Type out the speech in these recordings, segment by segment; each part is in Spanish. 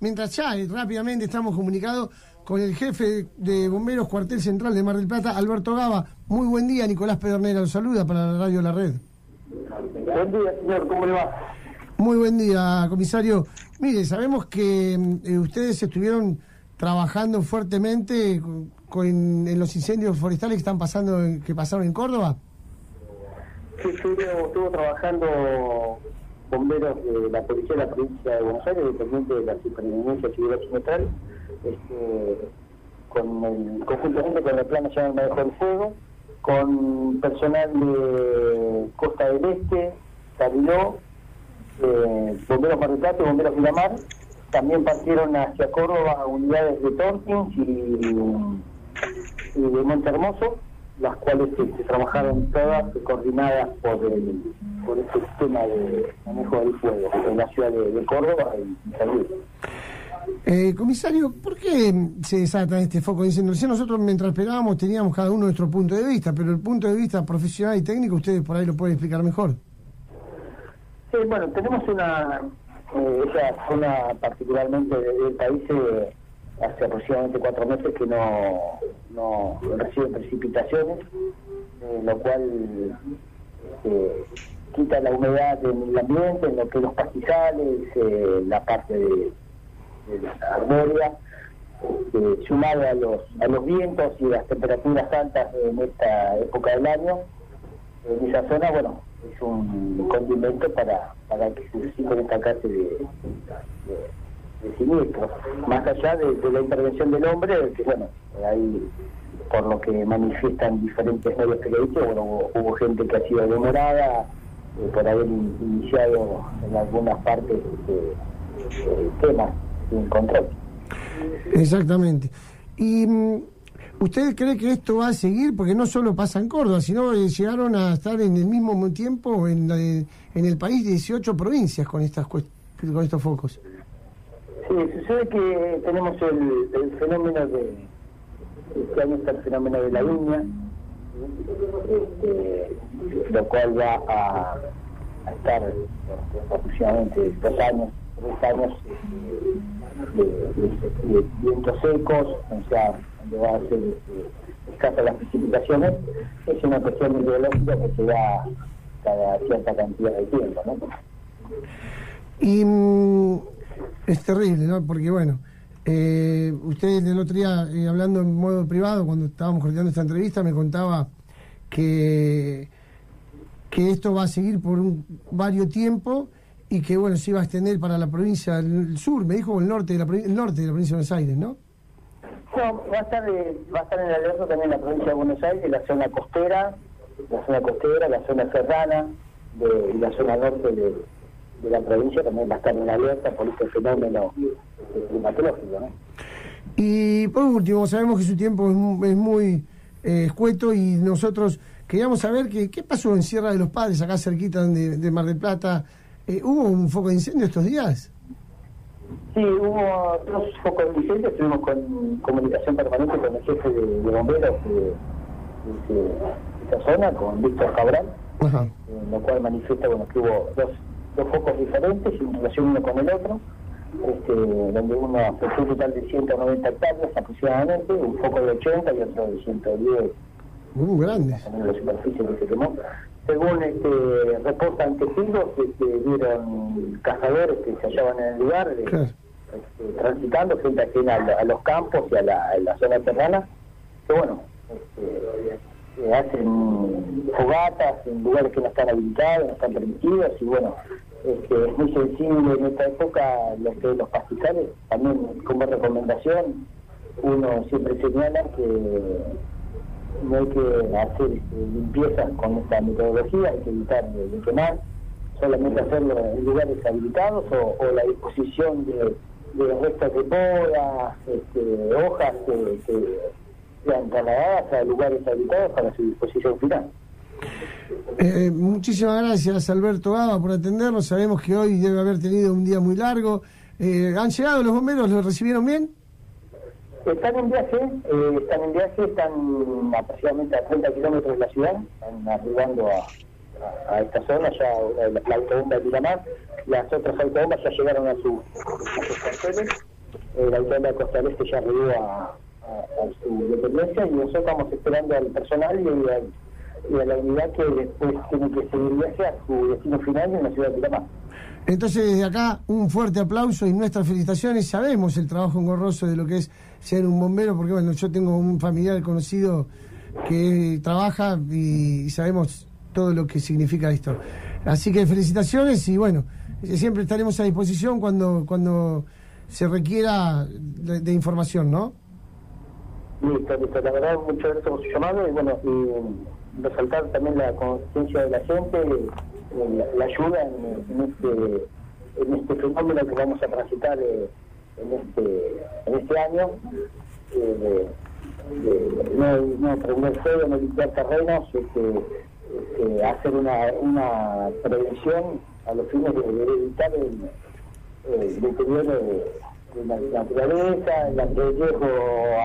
mientras ya eh, rápidamente estamos comunicados con el jefe de Bomberos Cuartel Central de Mar del Plata, Alberto Gaba. Muy buen día, Nicolás Pedernera, lo saluda para la radio La Red. Buen día, señor, ¿cómo le va? Muy buen día, comisario. Mire, sabemos que eh, ustedes estuvieron trabajando fuertemente con, en los incendios forestales que están pasando, que pasaron en Córdoba. Sí, estuvo trabajando bomberos de la policía de la provincia de Buenos Aires, dependiente de la Superintendencia Civil Occidental, este, con el, conjuntamente con el Plan Nacional de Manejo del Fuego, con personal de Costa del Este, Cariló, eh, bomberos Mar del Plata y bomberos Miramar, también partieron hacia Córdoba unidades de Tompkins y, y de Monte Hermoso, las cuales se, trabajaron todas coordinadas por el, por este sistema de manejo del fuego en la ciudad de, Córdoba y San eh, comisario, ¿por qué se desata este foco de incendio? nosotros mientras esperábamos teníamos cada uno nuestro punto de vista, pero el punto de vista profesional y técnico ustedes por ahí lo pueden explicar mejor. Sí, bueno, tenemos una, eh, esa zona particularmente del país eh, hace aproximadamente cuatro meses que no, no recibe precipitaciones, eh, lo cual eh, quita la humedad en el ambiente, en lo que los pastizales, eh, la parte de, la arbórea, este, sumado a los, a los vientos y las temperaturas altas en esta época del año, en esa zona, bueno, es un condimento para, para que se destacarse de, de, de, siniestros. Más allá de, la intervención del hombre, que bueno, ahí por lo que manifiestan diferentes medios periodísticos, bueno, hubo, gente que ha sido demorada eh, por haber iniciado en algunas partes este, temas sin control. Exactamente. Y mm, ¿Usted cree que esto va a seguir? Porque no solo pasa en Córdoba, sino que llegaron a estar en el mismo tiempo en, en el país 18 provincias con, estas, con estos focos. Sí, sucede que tenemos el, fenómeno de, este año está el fenómeno de la viña, este, lo cual va a, estar aproximadamente dos años, tres años de, vientos secos, o sea, donde va a ser este, escasa las precipitaciones, es una cuestión meteorológica que se da cada cierta cantidad de tiempo, ¿no? Y mm, es terrible, ¿no? Porque bueno, eh, usted el otro día, eh, hablando en modo privado, cuando estábamos coordinando esta entrevista, me contaba que, que esto va a seguir por un varios tiempo y que bueno se iba a extender para la provincia del sur, me dijo el norte de la, el norte de la provincia de Buenos Aires, ¿no? No, va a estar, va a estar en alerta también la provincia de Buenos Aires, la zona costera, la zona costera, la zona serrana y la zona norte de, de la provincia también va a estar en alerta por este fenómeno climatológico. ¿no? Y por último, sabemos que su tiempo es, muy eh, escueto y nosotros queríamos saber que, qué pasó en Sierra de los Padres, acá cerquita de, Mar del Plata. Eh, ¿Hubo un foco de incendio estos días? Sí, hubo dos focos de incendio, estuvimos con comunicación permanente con el jefe de, bomberos de, esta zona, con Víctor Cabral, en lo cual manifiesta bueno, que hubo dos dos focos diferentes en relación uno con el otro, este, donde uno afectó un total de 190 hectáreas aproximadamente, un foco de 80 y otro de 110. Muy grande. La superficie que se quemó. Según este, reportan testigos, este, vieron cazadores que se hallaban en el lugar, este, transitando frente a, a, los campos y a la, a la zona terrana, que bueno, este, hacen fogatas en lugares que no están habilitados, no están permitidos, y bueno, este, es muy sensible en esta época lo que los pastizales, también como recomendación, uno siempre señala que no hay que hacer este, limpiezas con esta metodología, hay que evitar de, quemar, solamente hacerlo en lugares habilitados o, la disposición de, de restos de podas, este, hojas que, que sean trasladadas a lugares habitados para su disposición final. Eh, muchísimas gracias Alberto Gaba por atendernos. Sabemos que hoy debe haber tenido un día muy largo. Eh, ¿Han llegado los bomberos? ¿Los recibieron bien? Están en viaje, eh, están en viaje, están aproximadamente a 30 kilómetros de la ciudad, están arribando a, a, esta zona, ya la, autobomba de Miramar, las otras autobombas ya llegaron a, su, a sus carteles el alcalde de Costa del Este ya arribó a, su dependencia y nosotros estamos esperando al personal y, a la unidad que después tiene que seguir hacia su destino final en la ciudad de Piramá. Entonces, desde acá, un fuerte aplauso y nuestras felicitaciones. Sabemos el trabajo engorroso de lo que es ser un bombero, porque bueno, yo tengo un familiar conocido que trabaja y sabemos todo lo que significa esto. Así que felicitaciones y bueno, siempre estaremos a disposición cuando cuando se requiera de, información, ¿no? Listo, listo. La verdad, muchas gracias por su llamado y bueno, y resaltar también la conciencia de la gente, la, ayuda en, este en este fenómeno que vamos a transitar eh, en este en este año. Eh, no, no prender fuego, no limpiar terrenos, este, este, hacer una, una prevención a los fines de, evitar el, el deterioro de, la naturaleza, el riesgo,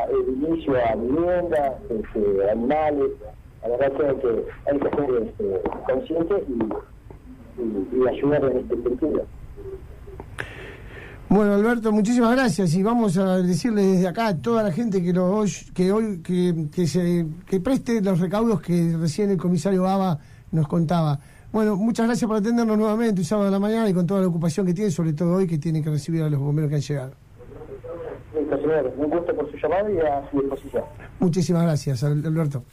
el inicio a viviendas, este, animales. La verdad que hay que, que ser este, conscientes y ayudar en este sentido. Bueno, Alberto, muchísimas gracias y vamos a decirle desde acá a toda la gente que lo que hoy que, que se que preste los recaudos que recién el comisario Baba nos contaba. Bueno, muchas gracias por atendernos nuevamente un sábado de la mañana y con toda la ocupación que tiene, sobre todo hoy que tiene que recibir a los bomberos que han llegado. Listo, señor. Un gusto por su llamado y a su disposición. Muchísimas gracias, Alberto.